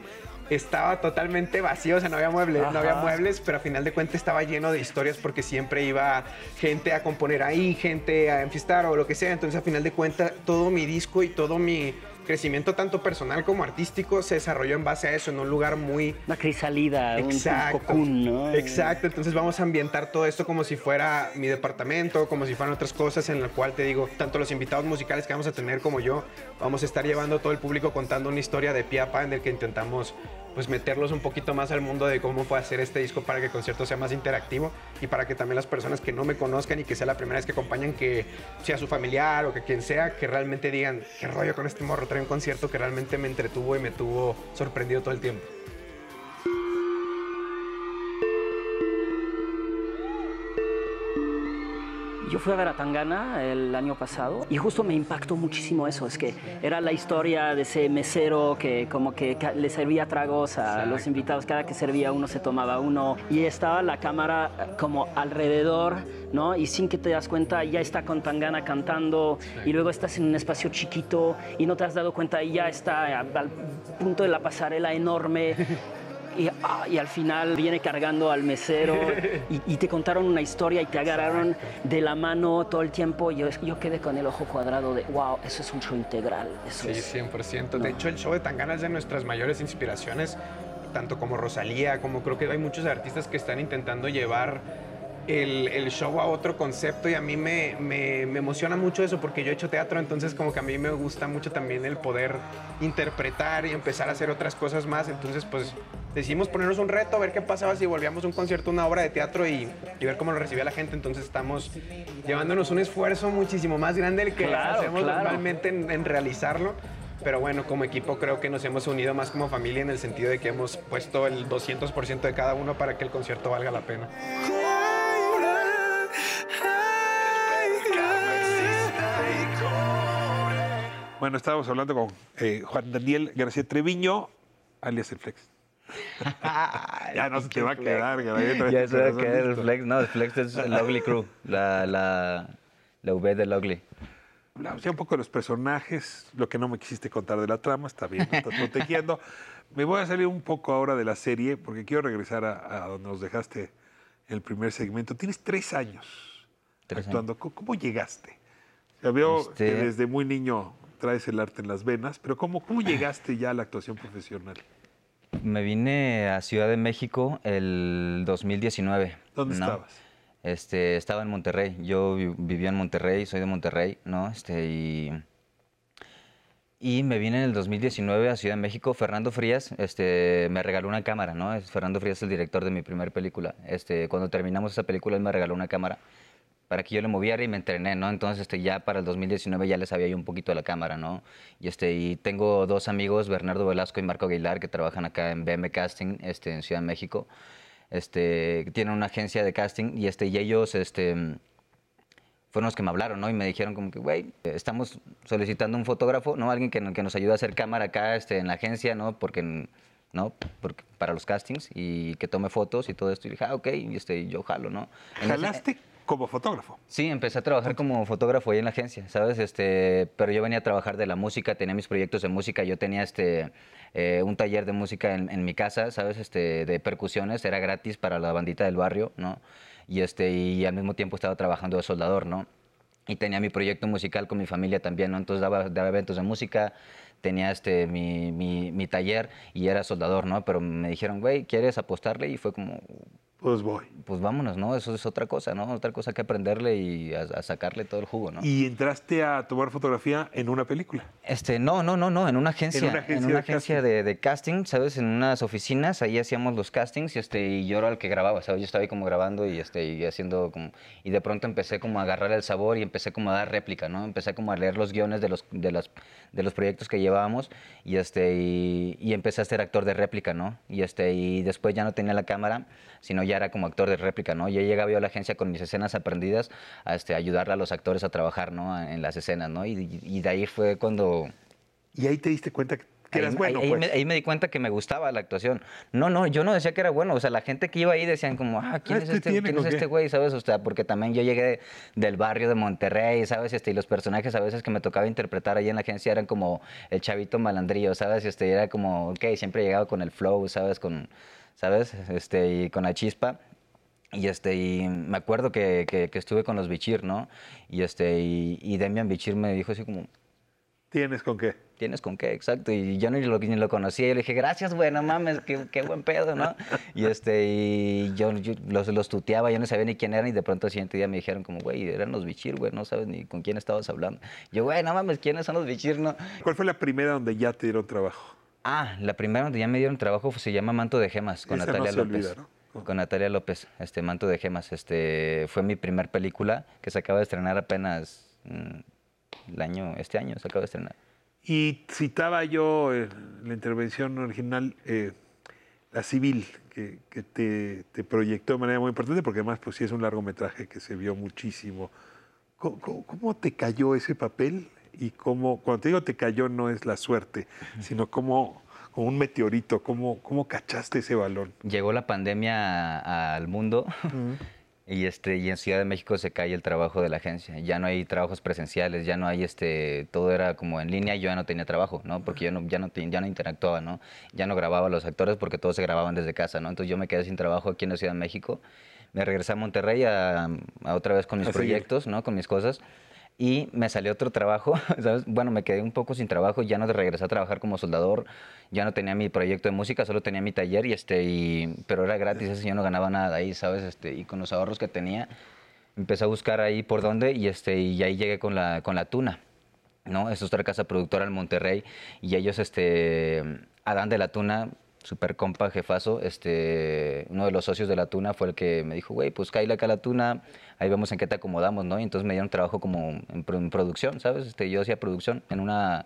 estaba totalmente vacío, o sea, no había muebles, no había Ajá. muebles, pero a final de cuentas estaba lleno de historias porque siempre iba gente a componer ahí, gente a enfiestar o lo que sea. Entonces, a final de cuentas, todo mi disco y todo mi crecimiento, tanto personal como artístico, se desarrolló en base a eso, en un lugar muy... Una crisalida, un- un cocoon, ¿no? Exacto, entonces vamos a ambientar todo esto como si fuera mi departamento, como si fueran otras cosas en la cual te digo, tanto los invitados musicales que vamos a tener como yo, vamos a estar llevando a todo el público contando una historia de pie a pa en el que intentamos pues meterlos un poquito más al mundo de cómo fue hacer este disco para que el concierto sea más interactivo y para que también las personas que no me conozcan y que sea la primera vez que acompañan, que sea su familiar o que quien sea, que realmente digan, qué rollo con este morro, un concierto que realmente me entretuvo y me tuvo sorprendido todo el tiempo. Yo fui a ver a Tangana el año pasado y justo me impactó muchísimo eso, es que era la historia de ese mesero que como que le servía tragos a los invitados, cada que servía uno se tomaba uno y estaba la cámara eh, como alrededor, ¿no? Y sin que te das cuenta ya está con Tangana cantando y luego estás en un espacio chiquito y no te has dado cuenta y ya está al punto de la pasarela enorme. <laughs> Y, ah, y al final viene cargando al mesero <laughs> y, y te contaron una historia y te agarraron de la mano todo el tiempo. Yo, yo quedé con el ojo cuadrado de, wow, eso es un show integral. Eso Sí, es... 100%. De hecho, el show de Tangana es de nuestras mayores inspiraciones, tanto como Rosalía, como creo que hay muchos artistas que están intentando llevar el, el show a otro concepto y a mí me, me- me emociona mucho eso porque yo he hecho teatro, entonces como que a mí me gusta mucho también el poder interpretar y empezar a hacer otras cosas más. Entonces, pues decidimos ponernos un reto, ver qué pasaba si volvíamos un concierto, una obra de teatro y, y ver cómo lo recibía la gente. Entonces estamos llevándonos un esfuerzo muchísimo más grande del que Claro, hacemos claro. normalmente en, en realizarlo. Pero bueno, como equipo creo que nos hemos unido más como familia en el sentido de que hemos puesto el 200% de cada uno para que el concierto valga la pena. Bueno, estábamos hablando con eh, Juan Daniel García Treviño, alias el Flex. <laughs> ya no se te va a quedar, vez Ya se va a quedar el flex. No, el flex es el Ugly Crew, la, la, la V del Ugly. Hablamos ya un poco de los personajes, lo que no me quisiste contar de la trama, está bien, me estás protegiendo. <laughs> Me voy a salir un poco ahora de la serie porque quiero regresar a, a donde nos dejaste el primer segmento. Tienes tres años Tres actuando. ¿Cómo, cómo llegaste? Ya veo Este- que desde muy niño traes el arte en las venas, pero ¿cómo, cómo llegaste ya a la actuación profesional? Me vine a Ciudad de México el 2019. ¿Dónde ¿no? estabas? Este, estaba en Monterrey. Yo vi- vivía en Monterrey, soy de Monterrey, ¿no? Este, y, y me vine en el 2019 a Ciudad de México. Fernando Frías este, me regaló una cámara, ¿no? Fernando Frías es el director de mi primer película. Este, cuando terminamos esa película, él me regaló una cámara para que yo le moviera y me entrené, ¿no? Entonces, este, ya para el 2019 ya le sabía yo un poquito de la cámara, ¿no? Y, este, y tengo dos amigos, Bernardo Velasco y Marco Aguilar, que trabajan acá en BM Casting, este, en Ciudad de México. Este, tienen una agencia de casting y, este, y ellos, este, fueron los que me hablaron, ¿no? Y me dijeron como que, güey, estamos solicitando un fotógrafo, ¿no? Alguien que, que nos ayude a hacer cámara acá este, en la agencia, ¿no? Porque, ¿no? Porque, para los castings y que tome fotos y todo esto. Y dije, ah, ok, y este, yo jalo, ¿no? En ese- ¿Jalaste como fotógrafo? Sí, empecé a trabajar como fotógrafo ahí en la agencia, ¿sabes? Este, pero yo venía a trabajar de la música, tenía mis proyectos de música, yo tenía este, eh, un taller de música en, en mi casa, ¿sabes? Este, de percusiones, era gratis para la bandita del barrio, ¿no? Y, este, y al mismo tiempo estaba trabajando de soldador, ¿no? Y tenía mi proyecto musical con mi familia también, ¿no? Entonces daba, daba eventos de música, tenía este, mi, mi, mi taller y era soldador, ¿no? Pero me dijeron, güey, ¿quieres apostarle? Y fue como, Pues voy. pues vámonos, ¿no? Eso es otra cosa, ¿no? Otra cosa que aprenderle y a, a sacarle todo el jugo, ¿no? Y entraste a tomar fotografía en una película. Este, no, no, no, no, en una agencia, en una agencia agencia, de de, de casting, ¿sabes? En unas oficinas, ahí hacíamos los castings y, este, y yo era el que grababa, ¿sabes? Yo estaba ahí como grabando y, este, y haciendo como... Y de pronto empecé como a agarrar el sabor y empecé como a dar réplica, ¿no? Empecé como a leer los guiones de los, de las, de los proyectos que llevábamos y, este, y, y empecé a ser actor de réplica, ¿no? Y, este, y después ya no tenía la cámara, sino ya era como actor de réplica, ¿no? Yo llegaba yo a la agencia con mis escenas aprendidas a este, ayudarle a los actores a trabajar, ¿no? En las escenas, ¿no? Y, y de ahí fue cuando... Y ahí te diste cuenta que que eras ahí, bueno, ahí- ahí pues. me, ahí me di cuenta que me gustaba la actuación. No, no, yo no decía que era bueno. O sea, la gente que iba ahí decían como, ah, ¿quién Ah, es este ¿quién ¿o es este güey? ¿Sabes? O sea, porque también yo llegué del barrio de Monterrey, ¿sabes? Este, y los personajes a veces que me tocaba interpretar ahí en la agencia eran como el chavito malandrillo, ¿sabes? Este, era como, ok, siempre llegaba con el flow, ¿sabes? Con, ¿sabes? Este, y con la chispa. Y, este, y me acuerdo que, que- que estuve con los Bichir, ¿no? Y, este, y, y Demian Bichir me dijo así como, ¿Tienes con qué? ¿Tienes con qué? Exacto. Y yo ni lo, ni lo conocía. Y le dije, gracias, güey, no mames, qué, qué buen pedo, ¿no? Y, este, y yo, yo los, los tuteaba, yo no sabía ni quién eran. Y de pronto el siguiente día me dijeron como, güey, eran los bichir, güey, no sabes ni con quién estabas hablando. Yo, güey, no mames, ¿quiénes son los bichir, no? ¿Cuál fue la primera donde ya te dieron trabajo? Ah, la primera donde ya me dieron trabajo se llama Manto de Gemas, con Esa no Natalia se López. olvida, ¿no? Con Natalia López, este, Manto de Gemas. Este, fue mi primer película que se acaba de estrenar apenas mm, el año, este año se acaba de estrenar. Y citaba yo en la intervención original eh, la civil, que, que te, te proyectó de manera muy importante, porque además pues sí es un largometraje que se vio muchísimo. ¿Cómo, cómo- cómo te cayó ese papel? Y cómo, cuando te digo te cayó no es la suerte, sino como, como un meteorito, cómo, cómo cachaste ese balón. Llegó la pandemia al mundo y, este, y en Ciudad de México se cae el trabajo de la agencia. Ya no hay trabajos presenciales, ya no hay, este, todo era como en línea y yo ya no tenía trabajo, ¿no? Porque yo no, ya, no, ya no interactuaba, ¿no? Ya no grababa a los actores porque todos se grababan desde casa, ¿no? Entonces yo me quedé sin trabajo aquí en la Ciudad de México. Me regresé a Monterrey a, a otra vez con mis A seguir. proyectos, ¿no? Con mis cosas. Y me salió otro trabajo, <laughs> ¿sabes? Bueno, me quedé un poco sin trabajo, ya no regresé a trabajar como soldador, ya no tenía mi proyecto de música, solo tenía mi taller, y este, pero era gratis, eso yo no ganaba nada ahí, ¿sabes? Este, y con los ahorros que tenía, empecé a buscar ahí por dónde, y, este, y ahí llegué con la, con la tuna. ¿no? Es otra casa productora en Monterrey y ellos, este, Adán de la Tuna, super compa, jefazo, este, uno de los socios de la Tuna fue el que me dijo, güey, pues cállate acá a la Tuna, ahí vemos en qué te acomodamos, ¿no? Y entonces me dieron trabajo como en, en producción, ¿sabes? Este, yo hacía producción en una,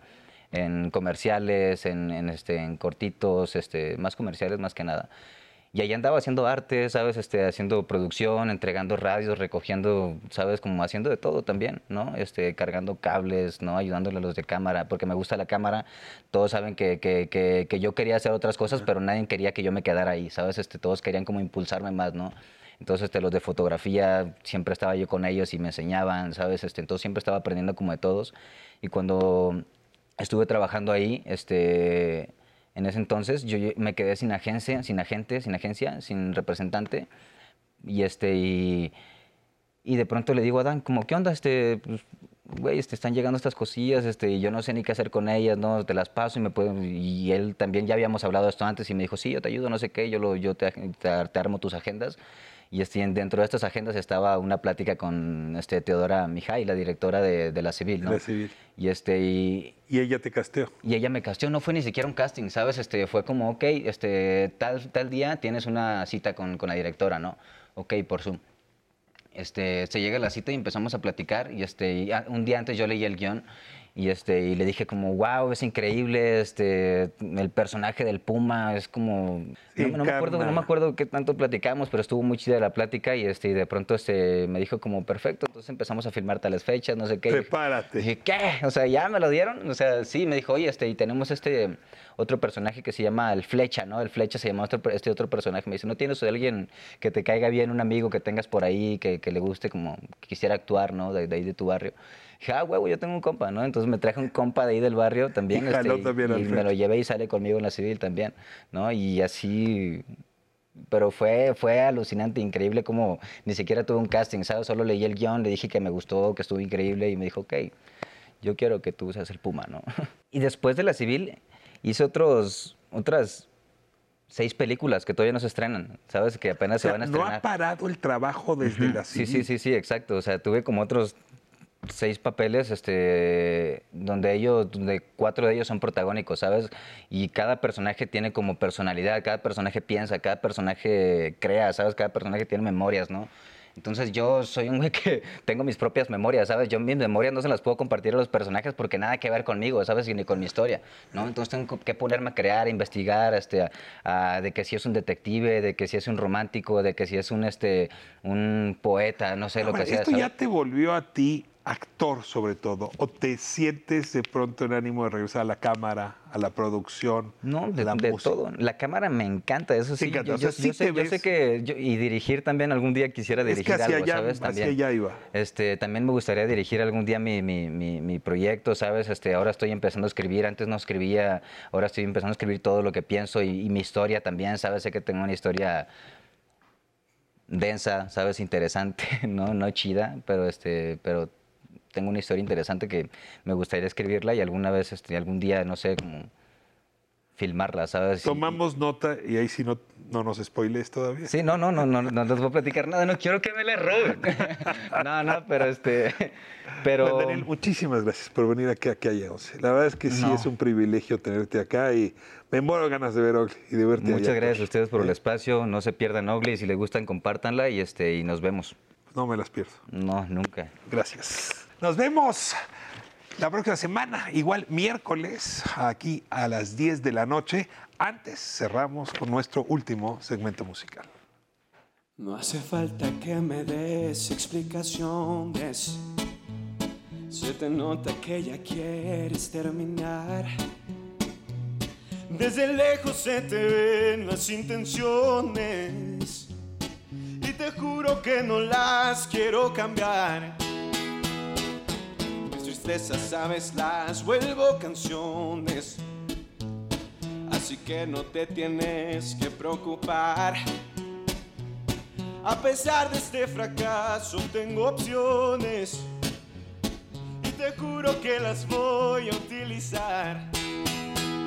en comerciales, en, en, este, en cortitos, este, más comerciales más que nada. Y ahí andaba haciendo arte, ¿sabes? Este, haciendo producción, entregando radios, recogiendo, ¿sabes? Como haciendo de todo también, ¿no? Este, cargando cables, ¿no? Ayudándole a los de cámara, porque me gusta la cámara. Todos saben que, que, que, que yo quería hacer otras cosas, pero nadie quería que yo me quedara ahí, ¿sabes? Este, todos querían como impulsarme más, ¿no? Entonces, este, los de fotografía, siempre estaba yo con ellos y me enseñaban, ¿sabes? Este, entonces, siempre estaba aprendiendo como de todos. Y cuando estuve trabajando ahí, este, en ese entonces, yo me quedé sin agencia, sin agente, sin agencia, sin representante. Y, este, y, y de pronto le digo a Dan, como, ¿qué onda? Este, pues, güey, este, están llegando estas cosillas, este, y yo no sé ni qué hacer con ellas, ¿no? Te las paso y me pueden... Y él también, ya habíamos hablado de esto antes y me dijo, sí, yo te ayudo, no sé qué, yo, lo, yo te, te, te armo tus agendas. Y este, en- dentro de estas agendas estaba una plática con este, Teodora Mijay, la directora de, de la Civil, ¿no? La Civil. Y, este, y, Y ella te casteó. y ella me casteó, no fue ni siquiera un casting, ¿sabes? Este, fue como, ok, este, tal, tal día tienes una cita con, con la directora, ¿no? Ok, por Zoom. Este, se llega la cita y empezamos a platicar y este, y, ah, un día antes yo leí el guion y, este, y le dije como, wow, es increíble, este, el personaje del Puma es como... Sí, no, no me acuerdo, no me acuerdo qué tanto platicamos, pero estuvo muy chida la plática y, este, y de pronto este, me dijo como, perfecto, entonces empezamos a filmar tales fechas, no sé qué. Prepárate. Dije, ¿qué? O sea, ¿ya me lo dieron? O sea, sí, me dijo, oye, este, y tenemos este otro personaje que se llama el Flecha, ¿no? El Flecha se llama otro, este otro personaje. Me dice, ¿no tienes alguien que te caiga bien, un amigo que tengas por ahí, que, que le guste, como que quisiera actuar, ¿no? De, de ahí de tu barrio. Dije, ah, huevo, yo tengo un compa, ¿no? Entonces me traje un compa de ahí del barrio también. <laughs> Y este, también al y me lo llevé y sale conmigo en la civil también, ¿no? Y así pero fue, fue alucinante, increíble como ni siquiera tuve un casting, ¿sabes? Solo leí el guion, le dije que me gustó, que estuvo increíble y me dijo, ok, yo quiero que tú seas el Puma, ¿no? <laughs> Y después de la civil hice otros, otras seis películas que todavía no se estrenan, ¿sabes? Que apenas O sea, se van a no estrenar. ha parado el trabajo desde la Sí, civil. sí, sí, sí, exacto. O sea, tuve como otros seis papeles, este, donde ellos, donde cuatro de ellos son protagónicos, ¿sabes? Y cada personaje tiene como personalidad, cada personaje piensa, cada personaje crea, ¿sabes? Cada personaje tiene memorias, ¿no? Entonces yo soy un güey que <laughs> tengo mis propias memorias, ¿sabes? Yo mis memorias no se las puedo compartir a los personajes porque nada que ver conmigo, ¿sabes? Y ni con mi historia, ¿no? Entonces tengo que ponerme a crear, a investigar, este, a- a- de que si es un detective, de que si es un romántico, de que si es un, este, un poeta, no sé lo que sea. ¿Esto ¿sabes? ya te volvió a ti actor sobre todo? ¿O te sientes de pronto en ánimo de regresar a la cámara, a la producción? No, de, la de música? todo. La cámara me encanta, eso sí. encanta, Yo, o sea, yo- sí yo sé, yo que yo- y dirigir también algún día quisiera Es que dirigir hacia algo, allá- ¿sabes? hacia También. allá iba. Este, también me gustaría dirigir algún día mi, mi, mi, mi proyecto, ¿sabes? Este, ahora estoy empezando a escribir, antes no escribía, ahora estoy empezando a escribir todo lo que pienso y, y mi historia también, ¿sabes? Sé que tengo una historia densa, ¿sabes? Interesante, <laughs> ¿no? No chida, pero este, pero tengo una historia interesante que me gustaría escribirla y alguna vez, este, algún día, no sé, como filmarla, ¿sabes? Y- Tomamos nota y ahí sí no, no nos spoilees todavía. Sí, no, no, no, no, no les voy a platicar nada, no quiero que me le roben. <laughs> no, no, pero este, pero... Daniel, muchísimas gracias por venir aquí a Calle 11. La verdad es que sí No. es un privilegio tenerte acá y me muero ganas de ver Ogli y de verte Muchas allá. gracias a ustedes por el espacio, no se pierdan Ugly, si les gustan compártanla y este y nos vemos. No me las pierdo. No, nunca. Gracias. Nos vemos la próxima semana, igual miércoles, aquí a las 10 de la noche. Antes cerramos con nuestro último segmento musical. No hace falta que me des explicaciones. Se te nota que ya quieres terminar. Desde lejos se te ven las intenciones. Y te juro que no las quiero cambiar. Tristezas, sabes, las vuelvo canciones. Así que no te tienes que preocupar. A pesar de este fracaso tengo opciones y te juro que las voy a utilizar.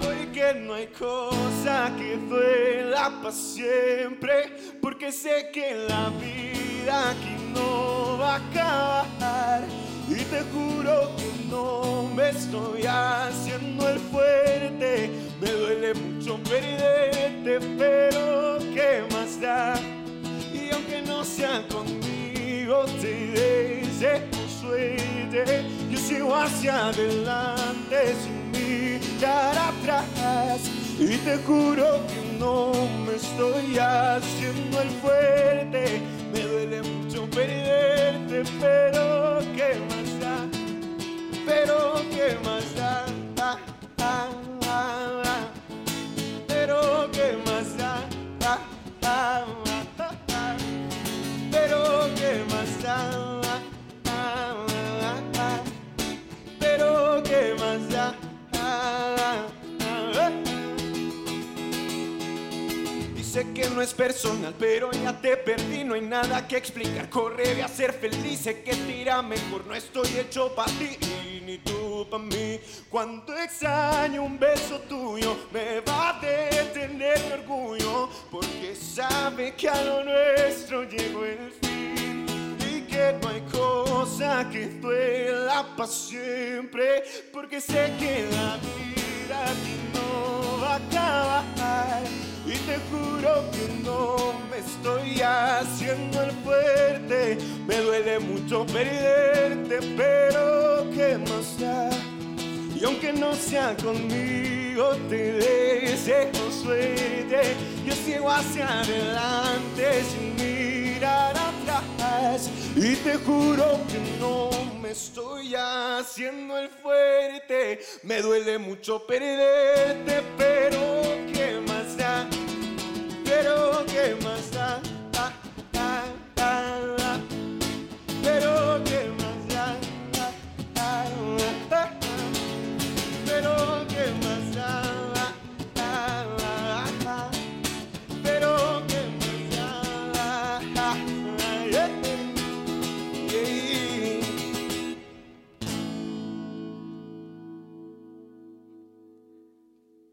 Porque no hay cosa que duela para siempre, porque sé que la vida aquí no va a acabar. Te juro que no me estoy haciendo el fuerte, me duele mucho perderte, pero ¿qué más da? Y aunque no sea conmigo, te deseo suerte. Yo sigo hacia adelante sin mirar atrás. Y te juro que no me estoy haciendo el fuerte. Me duele mucho perderte, pero ¿qué más? Pero ¿qué más da? Ah, ah, ah, ah. Pero ¿qué más da? Ah, ah. Pero ¿qué más da? Pero ¿qué más da? Dice que no es personal, pero ya te perdí, no hay nada que explicar. Corre, a ser feliz, sé que te irá mejor, no estoy hecho para ti, ni tú para mí. Cuando extraño un beso tuyo, me va a detener mi orgullo, porque sabe que a lo nuestro llegó el fin y que no hay cosa que duela para siempre, porque sé que la vida aquí no va a Y te juro que no me estoy haciendo el fuerte. Me duele mucho perderte, pero ¿qué más da? Y aunque no sea conmigo, te deseo suerte. Yo sigo hacia adelante sin mirar atrás. Y te juro que no estoy haciendo el fuerte. Me duele mucho perderte, pero ¿qué más da? Pero ¿qué más da?